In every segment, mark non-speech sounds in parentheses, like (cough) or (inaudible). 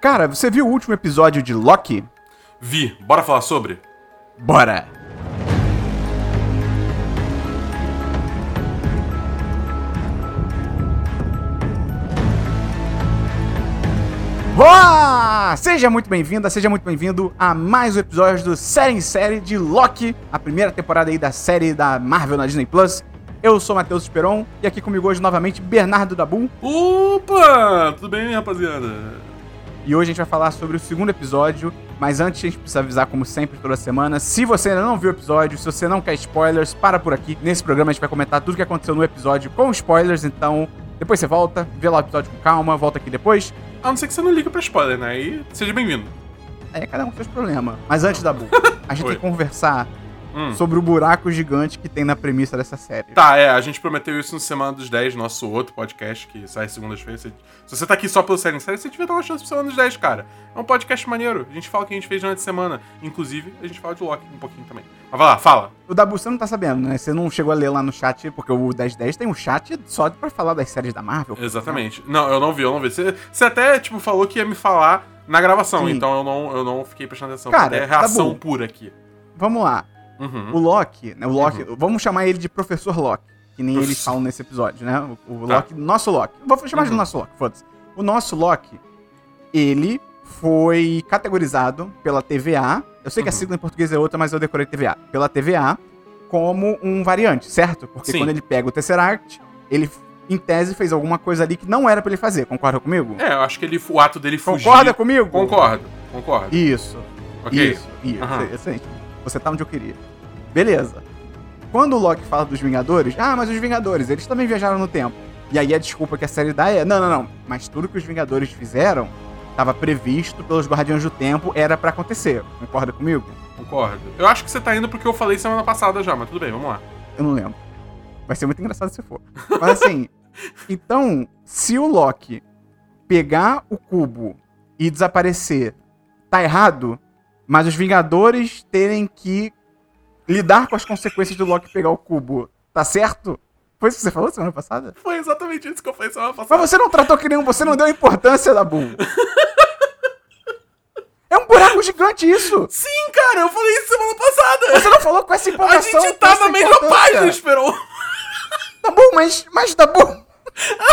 Cara, você viu o último episódio de Loki? Vi. Bora falar sobre? Bora! Olá! Seja muito bem-vinda, seja muito bem-vindo a mais um episódio do Série em Série de Loki, a primeira temporada aí da série da Marvel na Disney Plus. Eu sou Matheus Esperon e aqui comigo hoje novamente Bernardo Dabu. Opa! Tudo bem, rapaziada? E hoje a gente vai falar sobre o segundo episódio, mas antes a gente precisa avisar, como sempre, toda semana, se você ainda não viu o episódio, se você não quer spoilers, para por aqui. Nesse programa a gente vai comentar tudo o que aconteceu no episódio com spoilers, então depois você volta, vê lá o episódio com calma, volta aqui depois. A não ser que você não liga pra spoiler, né? Aí seja bem-vindo. É, cada um com seus problemas. Mas antes da Bu, (laughs) a gente tem que conversar Hum. sobre o buraco gigante que tem na premissa dessa série. Tá, é, a gente prometeu isso no Semana dos 10, nosso outro podcast, que sai segundas-feiras. Se você tá aqui só pelo Série em Série, você devia dar uma chance pro Semana dos 10, cara. É um podcast maneiro. A gente fala o que a gente fez durante a semana. Inclusive, a gente fala de Loki um pouquinho também. Mas vai lá, fala. O Dabu, você não tá sabendo, né? Você não chegou a ler lá no chat, porque o 1010 tem um chat só pra falar das séries da Marvel. Exatamente. Não, eu não vi, eu não vi. Você, você até, tipo, falou que ia me falar na gravação, Sim. então eu não, eu não fiquei prestando atenção. Cara, é reação pura aqui. Vamos lá. Uhum. O Loki, né? O Loki, vamos chamar ele de Professor Loki, que nem eles Professor. falam nesse episódio, né? O, o Tá. Loki, nosso Loki. Vou chamar de Uhum. nosso Loki, foda-se. O nosso Loki, ele foi categorizado pela TVA. Eu sei que a Uhum. sigla em português é outra, mas eu decorei TVA. Pela TVA como um variante, certo? Porque Sim. quando ele pega o Tesseract, ele, em tese, fez alguma coisa ali que não era pra ele fazer. Concorda comigo? É, eu acho que ele, o ato dele fugir... Concorda comigo? Concordo, concordo. Isso. Ok. Isso, isso. Aham. Excelente. Você tá onde eu queria. Beleza. Quando o Loki fala dos Vingadores, ah, mas os Vingadores, eles também viajaram no tempo. E aí a desculpa que a série dá é, não, não, não, mas tudo que os Vingadores fizeram estava previsto pelos Guardiões do Tempo, era pra acontecer. Concorda comigo? Concordo. Eu acho que você tá indo porque eu falei semana passada já, mas tudo bem, vamos lá. Eu não lembro. Vai ser muito engraçado se for. Mas assim, (laughs) então, se o Loki pegar o cubo e desaparecer, tá errado, mas os Vingadores terem que lidar com as consequências do Loki pegar o cubo, tá certo? Foi isso que você falou semana passada? Foi exatamente isso que eu falei semana passada. Mas você não tratou que nenhum, você não deu importância da Boom. É um buraco gigante isso! Sim, cara, eu falei isso semana passada. Você não falou com essa A empolgação. gente com tá na mesma página, Esperon. Tá bom, mas. Mas tá bom. (laughs)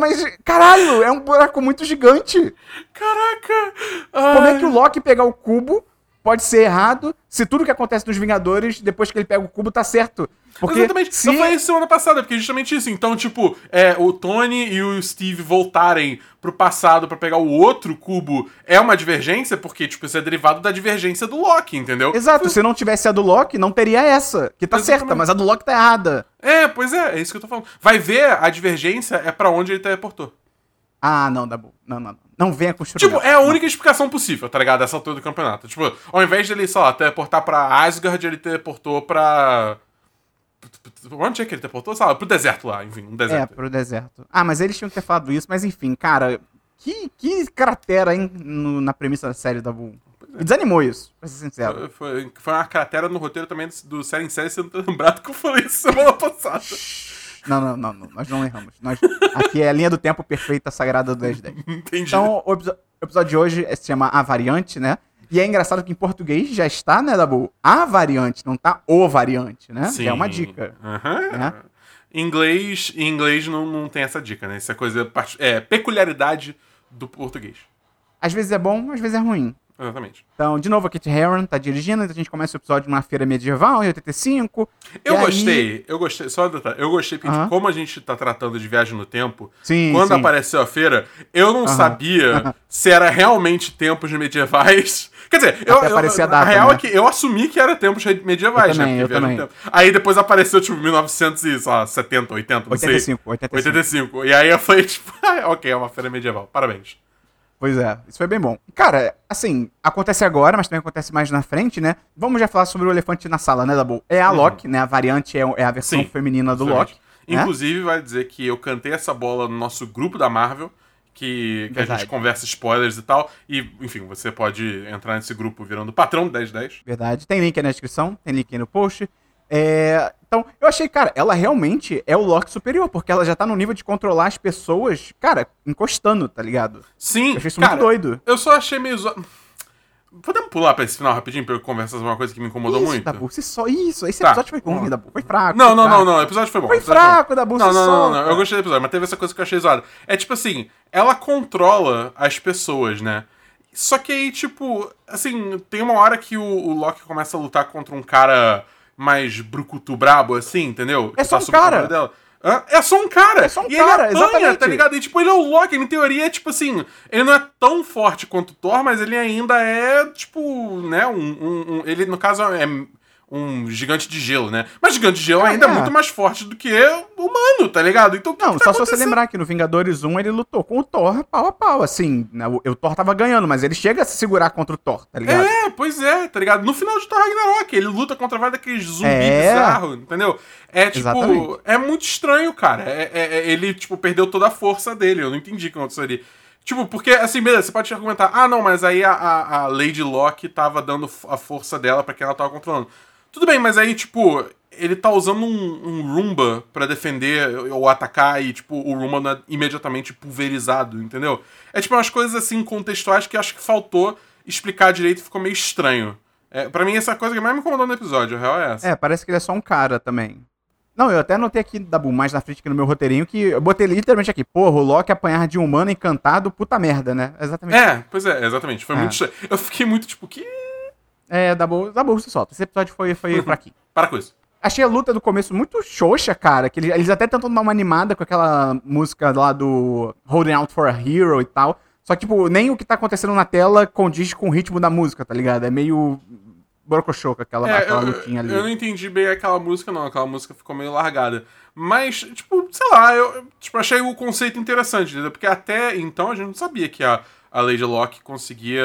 mas. Caralho, é um buraco muito gigante. Caraca. Como é Ai. que o Loki pegar o cubo pode ser errado se tudo que acontece nos Vingadores, depois que ele pega o cubo, tá certo? Porque Exatamente. se... Eu falei isso semana passada, porque é justamente isso. Então, tipo, é, o Tony e o Steve voltarem pro passado pra pegar o outro cubo é uma divergência, porque, tipo, isso é derivado da divergência do Loki, entendeu? Exato, se não tivesse a do Loki, não teria essa, que tá Exatamente. certa, mas a do Loki tá errada. É, pois é, é isso que eu tô falando. Vai ver a divergência é pra onde ele teleportou. Ah, não, Dabu. Não, não, não. Não venha churrasco. Tipo, é a única explicação possível, tá ligado? Dessa altura do campeonato. Tipo, ao invés dele, sei lá, teleportar pra Asgard, ele teleportou pra. Onde é que ele teleportou? Sei lá, pro deserto lá, enfim, um É, deserto. pro deserto. Ah, mas eles tinham que ter falado isso, mas enfim, cara, que, que cratera, hein, no- na premissa da série da Bull. Me desanimou isso, pra ser sincero. Foi, foi uma cratera no roteiro também do, do série em série, não tá lembrado que eu falei isso semana passada. Não, não, não, não, nós não erramos. Nós, aqui é a linha do tempo perfeita, sagrada do 1010. (laughs) Entendi. Então, o, episo- o episódio de hoje é- se chama A Variante, né? E é engraçado que em português já está, né, Dabu? A variante, não tá o variante, né? Sim. É uma dica. Aham. Né? Em inglês, em inglês não, não tem essa dica, né? Isso é coisa. É peculiaridade do português. Às vezes é bom, às vezes é ruim. Exatamente. Então, de novo, a Kate Herron tá dirigindo, então a gente começa o episódio numa feira medieval, em 85. Eu E aí- gostei, eu gostei, só eu gostei porque Aham. tipo, como a gente tá tratando de viagem no tempo, Sim, quando sim. apareceu a feira, eu não sabia se era realmente tempos medievais. (laughs) Quer dizer, eu, Até eu- a a data, real né? é que eu assumi que era tempos medievais, Eu também, né? eu porque viagem no também. tempo. Aí depois apareceu, tipo, 1970, 80, não sei. 85, 85. 85. E aí eu falei, tipo, (laughs) ah, ok, é uma feira medieval. Parabéns. Pois é, isso foi bem bom. Cara, assim, acontece agora, mas também acontece mais na frente, né? Vamos já falar sobre o elefante na sala, né, Dabu? É a Loki, né? A variante é, é a versão Uhum. Sim, feminina do Exatamente. Loki. né? Inclusive, vai dizer que eu cantei essa bola no nosso grupo da Marvel, que, que a gente conversa spoilers e tal. E, enfim, você pode entrar nesse grupo virando patrão do 1010. Verdade. Tem link aí na descrição, tem link aí no post. É, então, eu achei, cara, ela realmente é o Loki superior, porque ela já tá no nível de controlar as pessoas, cara, encostando, tá ligado? Sim, Eu achei isso cara, muito doido. Eu só achei meio. Zo... Podemos pular pra esse final rapidinho pra eu conversar sobre uma coisa que me incomodou isso, muito? Dabu, você só isso. Esse Tá. episódio foi ruim, Dabu. Foi fraco. Não, não, não, fraco. não. O episódio foi bom. Foi fraco, Dabu, Não, não, não, não, solta. Eu gostei do episódio, mas teve essa coisa que eu achei zoada. É tipo assim, ela controla as pessoas, né? Só que aí, tipo, assim, tem uma hora que o, o Loki começa a lutar contra um cara mais brucutu brabo, assim, entendeu? É só um cara. Hã? É só um cara! É só um e cara, ele apanha, exatamente. tá ligado? E tipo, ele é o Loki, em teoria, é tipo assim, ele não é tão forte quanto o Thor, mas ele ainda é, tipo, né, um. um- um- ele, no caso, é um gigante de gelo, né? Mas gigante de gelo Ah, ainda é. é. muito mais forte do que humano, tá ligado? Então, que Não, que tá só se você lembrar que no Vingadores 1 ele lutou com o Thor pau a pau, assim. né? O, o Thor tava ganhando, mas ele chega a se segurar contra o Thor, tá ligado? É, pois é, tá ligado? No final de Thor Ragnarok, ele luta contra vários daqueles zumbis É. bizarros, entendeu? É tipo, Exatamente. é muito estranho, cara. É, é- é- ele, tipo, perdeu toda a força dele. Eu não entendi o que aconteceu ali. Tipo, porque, assim, beleza, você pode argumentar, ah, não, mas aí a, a, a Lady Locke tava dando a força dela pra quem ela tava controlando. Tudo bem, mas aí, tipo, ele tá usando um, um Roomba pra defender ou atacar e, tipo, o Roomba não é imediatamente pulverizado, entendeu? É, tipo, umas coisas, assim, contextuais que acho que faltou explicar direito e ficou meio estranho. É, pra mim, essa é a coisa que mais me incomodou no episódio, a real é essa. É, parece que ele é só um cara também. Não, eu até anotei aqui, Dabu, mais na frente aqui no meu roteirinho, que eu botei literalmente aqui, porra, o Loki apanhar de um humano encantado, puta merda, né? Exatamente. É, pois é, exatamente. Foi É. muito estranho. Eu fiquei muito, tipo, que... É, Dabu, Dabu, você solta. Esse episódio foi, foi fraquinho. (laughs) Para com isso. Achei a luta do começo muito xoxa, cara. Que eles, eles até tentam dar uma animada com aquela música lá do Holding Out for a Hero e tal. Só que, tipo, nem o que tá acontecendo na tela condiz com o ritmo da música, tá ligado? É meio brocochoca aquela, É, aquela eu, lutinha ali. eu não entendi bem aquela música, não. Aquela música ficou meio largada. Mas, tipo, sei lá, eu tipo, achei o conceito interessante, entendeu? Porque até então a gente não sabia que a, a Lady Locke conseguia.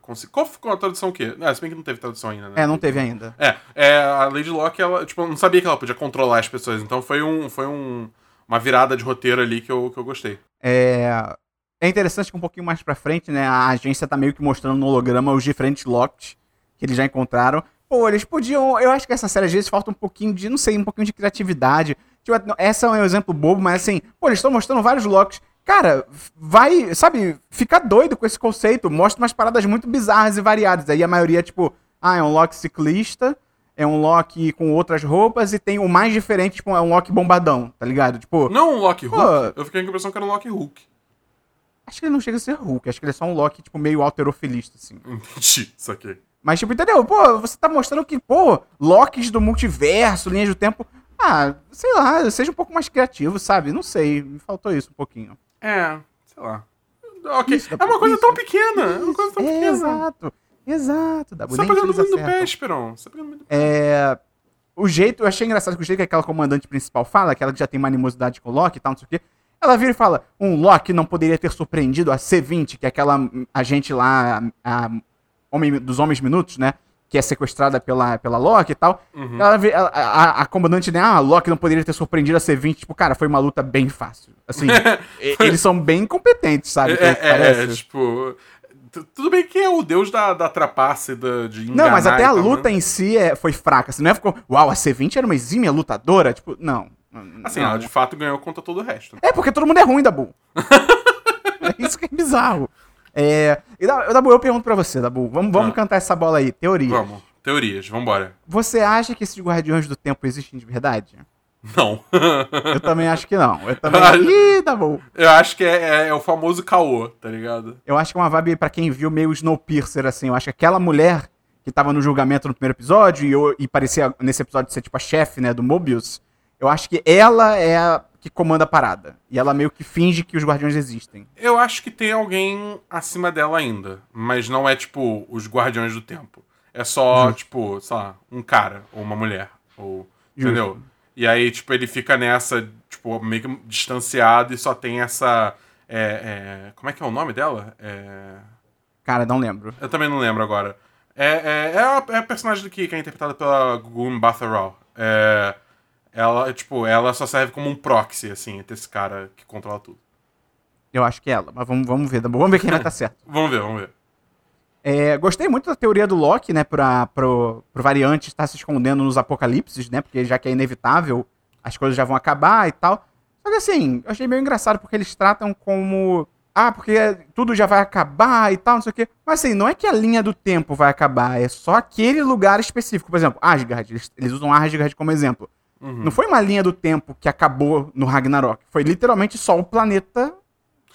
Consi Qual ficou a tradução o quê? Ah, se bem que não teve tradução ainda, né? É, não teve ainda. É, é, a Lady Locke, ela, tipo, não sabia que ela podia controlar as pessoas. Então foi um. Foi um uma virada de roteiro ali que eu, que eu gostei. É, é interessante que um pouquinho mais pra frente, né, a agência tá meio que mostrando no holograma os diferentes Locks que eles já encontraram. Pô, eles podiam. Eu acho que essa série às vezes falta um pouquinho de, não sei, um pouquinho de criatividade. Tipo, essa é um exemplo bobo, mas assim, pô, eles estão mostrando vários Locks. Cara, vai, sabe, fica doido com esse conceito. Mostra umas paradas muito bizarras e variadas. Aí a maioria, tipo, ah, é um Loki ciclista, é um Loki com outras roupas, e tem o mais diferente, tipo, é um Loki bombadão, tá ligado? Tipo, Não um Loki Hulk. Pô. Eu fiquei com a impressão que era um Loki Hulk. Acho que ele não chega a ser Hulk, acho que ele é só um Loki, tipo, meio alterofilista, assim. Entendi, (laughs) isso aqui. Mas, tipo, entendeu? Pô, você tá mostrando que, pô, Locks do multiverso, linhas do tempo. Ah, sei lá, seja um pouco mais criativo, sabe? Não sei, me faltou isso um pouquinho. É, sei lá. Ok, Isso, é uma coisa isso. tão pequena. É uma coisa tão pequena. exato, exato. Dabu, Você tá pegando muito acertam. pé, Esperon. Você tá pegando muito no pé. É. O jeito, eu achei engraçado que o jeito que aquela comandante principal fala, aquela que já tem uma animosidade com o Loki e tal, não sei o quê. Ela vira e fala: um Loki não poderia ter surpreendido a C20, que é aquela agente lá, a, a homem, dos Homens Minutos, né? Que é sequestrada pela, pela Loki e tal. Uhum. Ela a, a comandante, né? Ah, Loki não poderia ter surpreendido a C20. Tipo, cara, foi uma luta bem fácil. Assim, (laughs) eles são bem competentes, sabe? É, é, é, tipo. Tudo bem que é o deus da, da trapaça e da, de Não, mas enganar até a tal, luta né? em si é, foi fraca. Assim, não é ficou, uau, a C20 era uma exímia lutadora? Tipo, não. Assim, não. ela de fato ganhou contra todo o resto. É porque todo mundo é ruim, Dabu. (laughs) é isso que é bizarro. É, e Da- Dabu, eu pergunto pra você, Dabu. Vamos, vamos Ah. cantar essa bola aí. Teoria. Vamos. Teorias, vambora. Você acha que esses guardiões do tempo existem de verdade? Não. Eu também acho que não. Eu também. (laughs) Ah. Ih, Dabu. Eu acho que é, é- é o famoso caô, tá ligado? Eu acho que é uma vibe pra quem viu meio Snowpiercer, assim. Eu acho que aquela mulher que tava no julgamento no primeiro episódio e, eu- e parecia nesse episódio ser tipo a chefe, né, do Mobius. Eu acho que ela é a que comanda a parada. E ela meio que finge que os guardiões existem. Eu acho que tem alguém acima dela ainda. Mas não é, tipo, os guardiões do tempo. É só, tipo, sei lá, um cara ou uma mulher. Ou. Justo. Entendeu? E aí, tipo, ele fica nessa, tipo, meio que distanciado e só tem essa. é, é, como é que é o nome dela? É, Cara, não lembro. eu também não lembro agora. É, é, é, a, é a personagem que, que é interpretada pela Gugun Batharal. É, ela, tipo, ela só serve como um proxy, assim, entre esse cara que controla tudo. Eu acho que é ela. Mas vamos, vamos ver. Vamos ver quem vai estar certo. (laughs) Vamos ver, vamos ver. É, gostei muito da teoria do Loki, né, pra, pro, pro variante estar se escondendo nos apocalipses, né, porque já que é inevitável, as coisas já vão acabar e tal. Só que assim, eu achei meio engraçado porque eles tratam como. Ah, porque tudo já vai acabar e tal, não sei o quê. Mas assim, não é que a linha do tempo vai acabar, é só aquele lugar específico. Por exemplo, Asgard, eles, eles usam Asgard como exemplo. Uhum. Não foi uma linha do tempo que acabou no Ragnarok. Foi literalmente só o planeta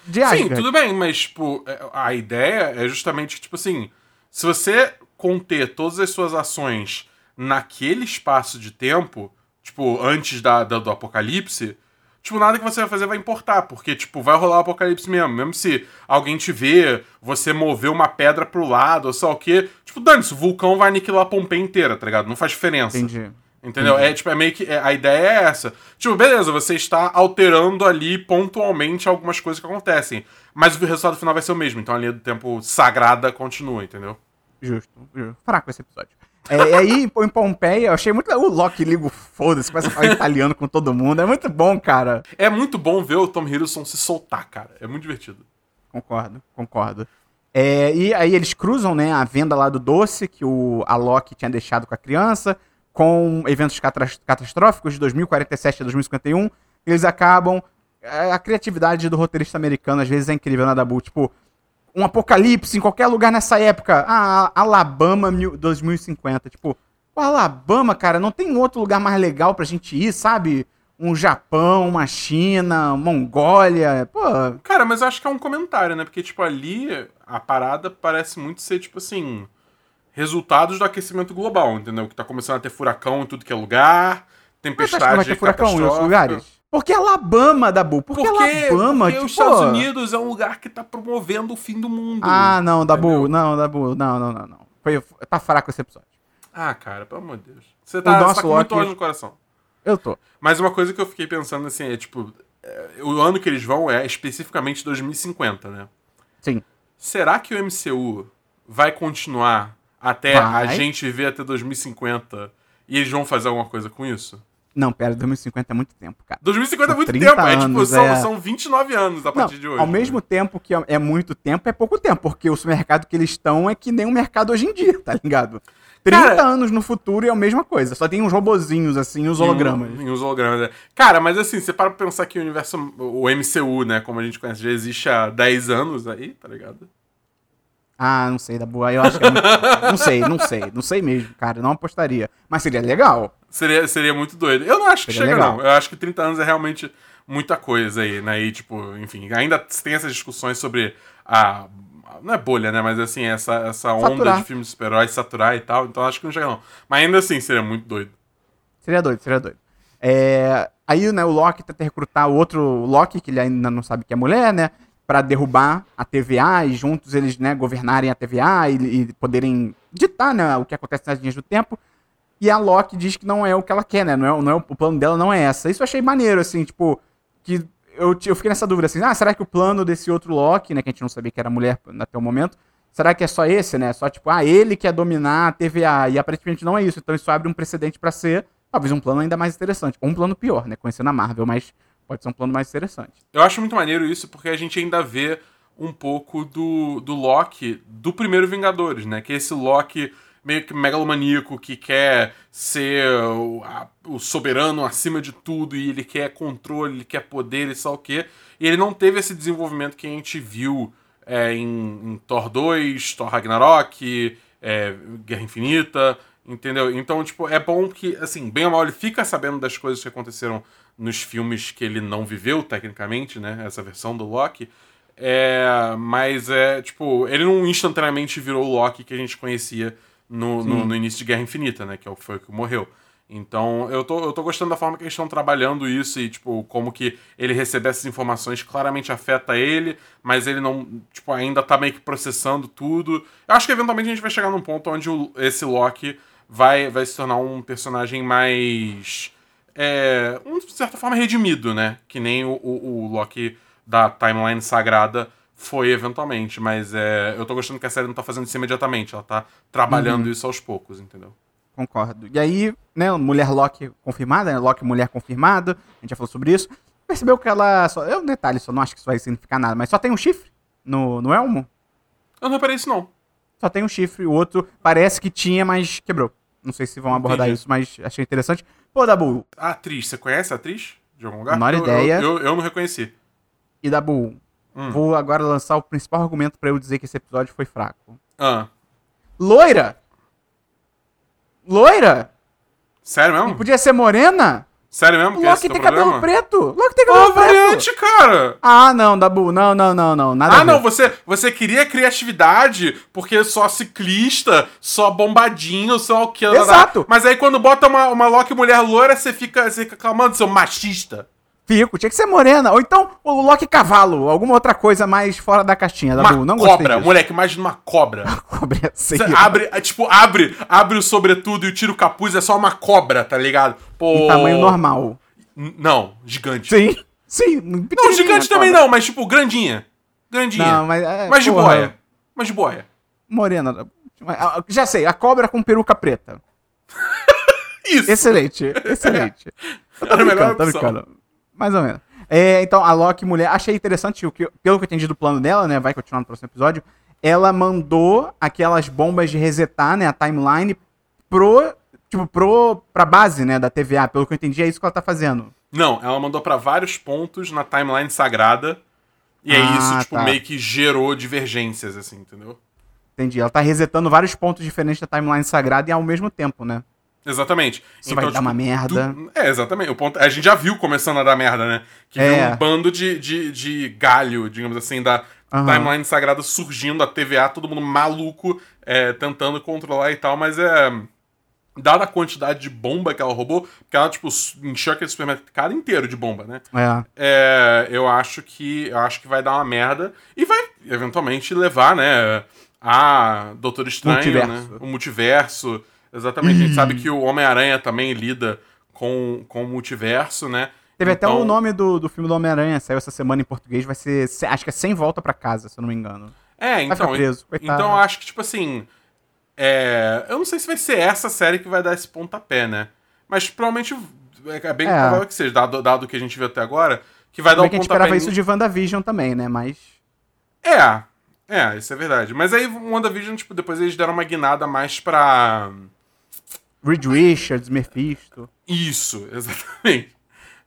de Asgard. Sim, tudo bem, mas, tipo, é, a ideia é justamente, tipo assim, se você conter todas as suas ações naquele espaço de tempo, tipo, antes da, da- do apocalipse, tipo, nada que você vai fazer vai importar, porque, tipo, vai rolar o apocalipse mesmo. Mesmo se alguém te vê, você mover uma pedra pro lado, ou lá o quê, tipo, dane-se, o vulcão vai aniquilar a Pompeia inteira, tá ligado? Não faz diferença. Entendi. Entendeu? É tipo, é meio que. é, a ideia é essa. Tipo, beleza, você está alterando ali pontualmente algumas coisas que acontecem. Mas o resultado final vai ser o mesmo. Então a linha do tempo sagrada continua, entendeu? Justo, justo. Fraco esse episódio. (laughs) É, e aí, em em Pompeia, eu achei muito. O Loki liga o foda-se, começa a falar italiano com todo mundo. É muito bom, cara. É muito bom ver o Tom Hiddleston se soltar, cara. É muito divertido. Concordo, concordo. É, e aí eles cruzam, né, a venda lá do doce que o a Loki tinha deixado com a criança, com eventos catastróficos de 2047 a 2051. Eles acabam. é, A criatividade do roteirista americano às vezes é incrível, nada Dabu? Tipo, um apocalipse em qualquer lugar nessa época. Ah, Alabama mil- 2050. Tipo, pô, Alabama, cara, não tem outro lugar mais legal pra gente ir, sabe? Um Japão, uma China, Mongólia. Pô, Cara, mas eu acho que é um comentário, né? Porque, tipo, ali a parada parece muito ser, tipo assim. Resultados do aquecimento global, entendeu? Que tá começando a ter furacão em tudo que é lugar, Mas acha que vai tempestade ter furacão em outros lugares? Porque Alabama, Dabu. Porque, Porque, Alabama, porque tipo... os Estados Unidos é um lugar que tá promovendo o fim do mundo. Ah, não, Dabu. Entendeu? Não, Dabu. Não, não, não, não. Foi, tá fraco esse episódio. Ah, cara, pelo amor de Deus. Você tá, você tá com muito ódio no coração. Eu tô. Mas uma coisa que eu fiquei pensando assim é, tipo, é, o ano que eles vão é especificamente 2050, né? Sim. Será que o MCU vai continuar até Vai. a gente viver até 2050 e eles vão fazer alguma coisa com isso? Não, pera, 2050 é muito tempo, cara. 2050 é muito 30 tempo, é tipo, anos, são, é. são 29 anos a Não, partir de hoje. ao né? mesmo tempo que é- muito tempo, é pouco tempo, porque o mercado que eles estão é que nem o mercado hoje em dia, tá ligado? (laughs) 30 Cara- anos no futuro é a mesma coisa, só tem uns robozinhos assim, os hologramas. Em, em uns hologramas. é. Cara, mas assim, você para pra pensar que o universo, o MCU, né, como a gente conhece, já existe há 10 anos aí, tá ligado? Ah, não sei, Dabu, aí eu acho que é muito... (laughs) Não sei, não sei, não sei mesmo, cara, não apostaria. Mas seria legal. Seria, seria muito doido. Eu não acho que Seria chega, legal. não. Eu acho que 30 anos é realmente muita coisa aí, né? E, tipo, enfim, ainda tem essas discussões sobre a. Não é bolha, né? Mas assim, essa, essa onda Saturar. de filmes de super-heróis saturar e tal. Então acho que não chega, não. Mas ainda assim, seria muito doido. Seria doido, seria doido. É, aí, né, o Loki tenta recrutar o outro Loki, que ele ainda não sabe que é mulher, né? Pra derrubar a TVA e juntos eles, né, governarem a TVA e, e poderem ditar, né, o que acontece nas linhas do tempo. E a Loki diz que não é o que ela quer, né? Não é, não é, o plano dela não é essa. Isso eu achei maneiro, assim, tipo, que eu, eu fiquei nessa dúvida, assim, ah, será que o plano desse outro Loki, né, que a gente não sabia que era mulher até o momento, será que é só esse, né? Só tipo, ah, ele quer dominar a TVA. E aparentemente não é isso. Então isso abre um precedente pra ser, talvez, um plano ainda mais interessante. Ou um plano pior, né? Conhecendo a Marvel, mas pode ser um plano mais interessante. Eu acho muito maneiro isso porque a gente ainda vê um pouco do, do Loki do primeiro Vingadores, né? Que é esse Loki meio que megalomaníaco que quer ser o, a- o soberano acima de tudo e ele quer controle, ele quer poder e só o quê. E ele não teve esse desenvolvimento que a gente viu é, em, em Thor 2, Thor Ragnarok, é, Guerra Infinita, entendeu? Então, tipo, é bom que, assim, bem ou mal, ele fica sabendo das coisas que aconteceram nos filmes que ele não viveu, tecnicamente, né? Essa versão do Loki. É, mas é, tipo, ele não instantaneamente virou o Loki que a gente conhecia no, no, no início de Guerra Infinita, né? Que foi o que morreu. Então, eu tô, eu tô gostando da forma que eles estão trabalhando isso e, tipo, como que ele receber essas informações claramente afeta ele, mas ele não, tipo, ainda tá meio que processando tudo. Eu acho que eventualmente a gente vai chegar num ponto onde o- esse Loki vai, vai se tornar um personagem mais. É, um, de certa forma, redimido, né? Que nem o, o, o Loki da timeline sagrada foi eventualmente, mas é, eu tô gostando que a série não tá fazendo isso imediatamente, ela tá trabalhando isso aos poucos, entendeu? Concordo. E aí, né, mulher Loki confirmada, né? Loki mulher confirmada, a gente já falou sobre isso. Percebeu que ela só. É um detalhe, só não acho que isso vai significar nada, mas só tem um chifre no, no elmo? Eu não reparei isso, não. só tem um chifre, o outro parece que tinha, mas quebrou. Não sei se vão abordar Entendi. isso, mas achei interessante. Pô, Dabu, A atriz, você conhece a atriz? De algum lugar? Menor Eu- ideia. Eu, eu, eu não reconheci. e Dabu, Hum. vou agora lançar o principal argumento pra eu dizer que esse episódio foi fraco. Ah, Loira! Loira! sério mesmo? podia ser morena? Sério mesmo? Loki é tem teu cabelo problema? preto! Loki tem cabelo preto! variante, cara! Ah, não, Dabu, não, não, não, não, nada Ah, não, você, você queria criatividade porque só ciclista, só bombadinho, só o que. Exato. Mas aí quando bota uma, uma Loki mulher loira, você fica, você fica clamando, seu machista. Fico, tinha que ser morena. Ou então o Loki cavalo, alguma outra coisa mais fora da caixinha, Uma Dabu. Não gostei cobra, disso. moleque, imagina uma cobra. (laughs) Cobra ia ser Você irado. abre, é, tipo, abre, abre o sobretudo e tira o capuz, é só uma cobra, tá ligado? Pô. Em tamanho normal. N- Não, gigante. Sim, sim. Não, gigante também não, mas tipo, grandinha. Grandinha. Não, mas é, Mas de porra. boia. Mas de boia. Morena. Já sei, a cobra com peruca preta. (laughs) Isso. Excelente, excelente. Eu tô Era a melhor tô opção. brincando. Mais ou menos. É, então, a Loki mulher, achei interessante, o que, pelo que eu entendi do plano dela, né, vai continuar no próximo episódio, ela mandou aquelas bombas de resetar, né, a timeline, pro, tipo, pro, pra base, né, da TVA. Pelo que eu entendi, é isso que ela tá fazendo. Não, ela mandou pra vários pontos na timeline sagrada. E é Ah, isso, tipo, tá. meio que gerou divergências, assim, entendeu? Entendi. Ela tá resetando vários pontos diferentes da timeline sagrada e ao mesmo tempo, né? Exatamente. Isso vai dar uma merda. du- É, exatamente. O ponto... A gente já viu começando a dar merda, né? Que viu É. um bando de, de, de galho, digamos assim, da Aham. timeline sagrada surgindo, a TVA, todo mundo maluco, é, tentando controlar e tal, mas é. Dada a quantidade de bomba que ela roubou, porque ela, tipo, encheu aquele supermercado inteiro de bomba, né? É. É, eu acho que eu acho que vai dar uma merda e vai eventualmente levar, né, a Doutor Estranho, Multiverso. né, o multiverso. Exatamente, a gente sabe que o Homem-Aranha também lida com, com o multiverso, né? Teve até Então- o nome do, do filme do Homem-Aranha, saiu essa semana em português, vai ser, se- acho que é Sem Volta pra Casa, se eu não me engano. É, então, preso, então eu acho que tipo assim, é, eu não sei se vai ser essa série que vai dar esse pontapé, né? Mas provavelmente é bem É. provável que seja, dado, dado o que a gente viu até agora, que vai dar um é que a gente pontapé esperava em- isso de WandaVision também, né? Mas. É, é, isso é verdade. Mas aí o WandaVision, tipo, depois eles deram uma guinada mais pra. Reed Richards, Mephisto. Isso, (laughs) exatamente.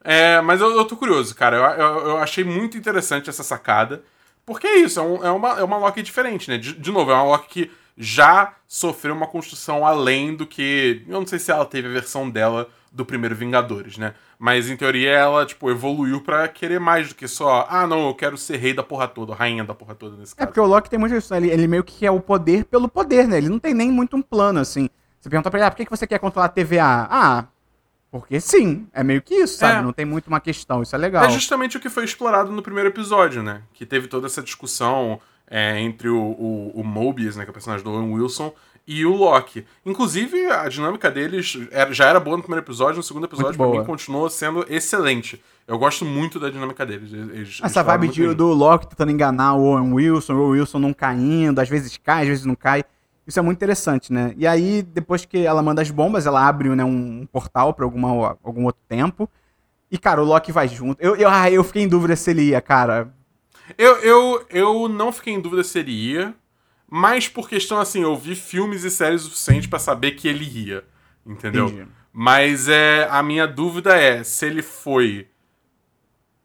É, mas eu, eu tô curioso, cara. Eu, eu, eu achei muito interessante essa sacada. Porque é isso, é, um- é uma, é uma Loki diferente, né? De, de novo, é uma Loki que já sofreu uma construção além do que. Eu não sei se ela teve a versão dela do primeiro Vingadores, né? Mas em teoria ela, tipo, evoluiu pra querer mais do que só. Ah, não, eu quero ser rei da porra toda, rainha da porra toda nesse É caso. porque o Loki tem muito isso, né? Ele, ele meio que quer o poder pelo poder, né? Ele não tem nem muito um plano, assim. Você pergunta pra ele, ah, por que que você quer controlar a TVA? Ah, porque sim. É meio que isso, sabe? É. Não tem muito uma questão, isso é legal. É justamente o que foi explorado no primeiro episódio, né? Que teve toda essa discussão é, entre o, o, o Mobius, né, que é o personagem do Owen Wilson, e o Loki. Inclusive, a dinâmica deles era- já era boa no primeiro episódio, no segundo episódio, pra mim, continuou sendo excelente. Eu gosto muito da dinâmica deles. Eles, Essa vibe de, do Loki tentando enganar o Owen Wilson, o Owen Wilson não caindo, às vezes cai, às vezes não cai. Isso é muito interessante, né? E aí, depois que ela manda as bombas, ela abre né, um portal pra alguma, algum outro tempo. E, cara, o Loki vai junto. Eu, eu, ah, eu fiquei em dúvida se ele ia, cara. Eu, eu, eu não fiquei em dúvida se ele ia, mas por questão assim, eu vi filmes e séries o suficiente pra saber que ele ia. Entendeu? Entendi. Mas é, a minha dúvida é se ele foi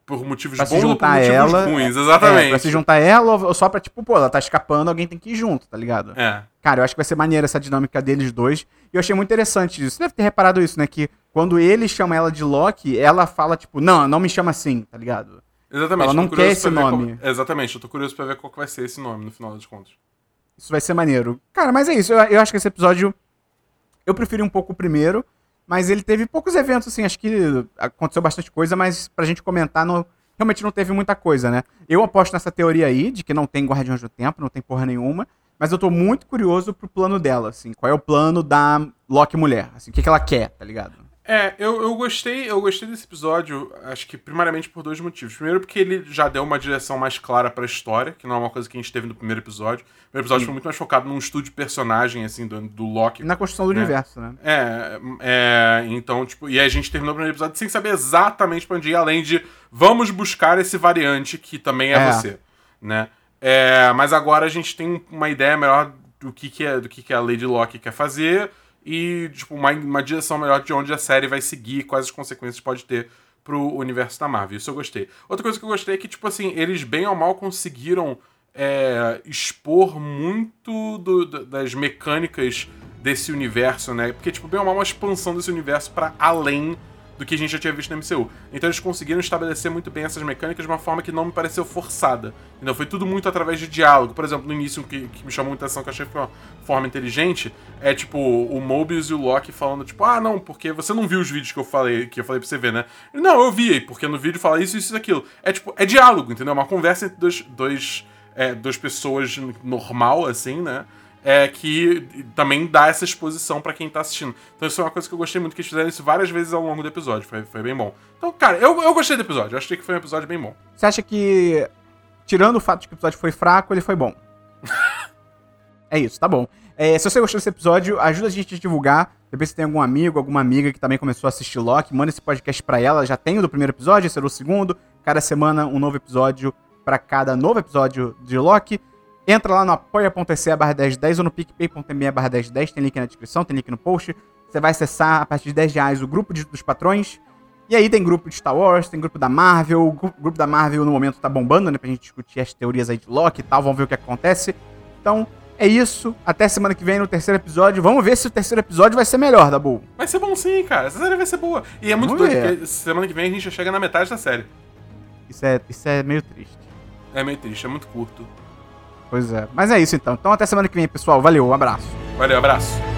por motivos Pra se bons ou por juntar a motivos ela. ruins. É, Exatamente. pra se juntar ela ou só pra, tipo, pô, ela tá escapando, alguém tem que ir junto, tá ligado? É. Cara, eu acho que vai ser maneira essa dinâmica deles dois. E eu achei muito interessante isso. Você deve ter reparado isso, né? Que quando ele chama ela de Loki, ela fala, tipo, não, não me chama assim, tá ligado? Exatamente. Ela não quer esse nome. Qual... Exatamente, eu tô curioso pra ver qual que vai ser esse nome no final das contas. Isso vai ser maneiro. Cara, mas é isso. Eu, eu acho que esse episódio. Eu preferi um pouco o primeiro, mas ele teve poucos eventos, assim. Acho que aconteceu bastante coisa, mas pra gente comentar, não, realmente não teve muita coisa, né? Eu aposto nessa teoria aí, de que não tem Guardiões do Tempo, não tem porra nenhuma. Mas eu tô muito curioso pro plano dela, assim. Qual é o plano da Loki mulher? Assim, o que, que ela quer, tá ligado? É, eu, eu gostei, eu gostei desse episódio, acho que primariamente por dois motivos. Primeiro, porque ele já deu uma direção mais clara pra história, que não é uma coisa que a gente teve no primeiro episódio. O primeiro episódio foi muito mais focado num estudo de personagem, assim, do, do Loki. Na construção do É. universo, né? É, é, então, tipo, e a gente terminou o primeiro episódio sem saber exatamente pra onde ir, além de vamos buscar esse variante que também é, É. você, né? É, mas agora a gente tem uma ideia melhor do do que, que é do que, que a Lady Locke quer fazer e tipo uma, uma direção melhor de onde a série vai seguir, quais as consequências pode ter pro universo da Marvel. Isso eu gostei. Outra coisa que eu gostei é que tipo assim eles bem ou mal conseguiram é, expor muito do, das mecânicas desse universo, né? Porque tipo bem ou mal uma expansão desse universo para além do que a gente já tinha visto no MCU. Então eles conseguiram estabelecer muito bem essas mecânicas de uma forma que não me pareceu forçada. Então foi tudo muito através de diálogo. Por exemplo, no início, que, que me chamou muita atenção, que eu achei que foi uma forma inteligente, é tipo o Mobius e o Loki falando, tipo, ah, não, porque você não viu os vídeos que eu falei, que eu falei pra você ver, né? Não, eu vi, porque no vídeo fala isso, isso e aquilo. É tipo, é diálogo, entendeu? Uma conversa entre dois, dois, é, duas pessoas normal, assim, né? É, que também dá essa exposição para quem tá assistindo. Então isso é uma coisa que eu gostei muito, que eles fizeram isso várias vezes ao longo do episódio. Foi, foi bem bom. Então, cara, eu, eu gostei do episódio. Eu achei que foi um episódio bem bom. Você acha que, tirando o fato de que o episódio foi fraco, ele foi bom? (laughs) é isso, tá bom. É, se você gostou desse episódio, ajuda a gente a divulgar. Depois se tem algum amigo, alguma amiga que também começou a assistir Loki, manda esse podcast pra ela. Já tem o do primeiro episódio, esse era o segundo. Cada semana um novo episódio para cada novo episódio de Loki. Entra lá no apoia.se barra 1010 ou no picpay.me barra 1010, tem link na descrição, tem link no post. Você vai acessar a partir de 10 reais o grupo de, dos patrões. E aí tem grupo de Star Wars, tem grupo da Marvel. O grupo da Marvel no momento tá bombando, né? Pra gente discutir as teorias aí de Loki e tal. Vamos ver o que acontece. Então, é isso. Até semana que vem no terceiro episódio. Vamos ver se o terceiro episódio vai ser melhor, Dabu. Vai ser bom sim, cara. Essa série vai ser boa. E é muito Vamos doido, ver. porque semana que vem a gente já chega na metade da série. Isso é, isso é meio triste. É meio triste, é muito curto. Pois é. Mas é isso então. Então até semana que vem, pessoal. Valeu, um abraço. Valeu, abraço.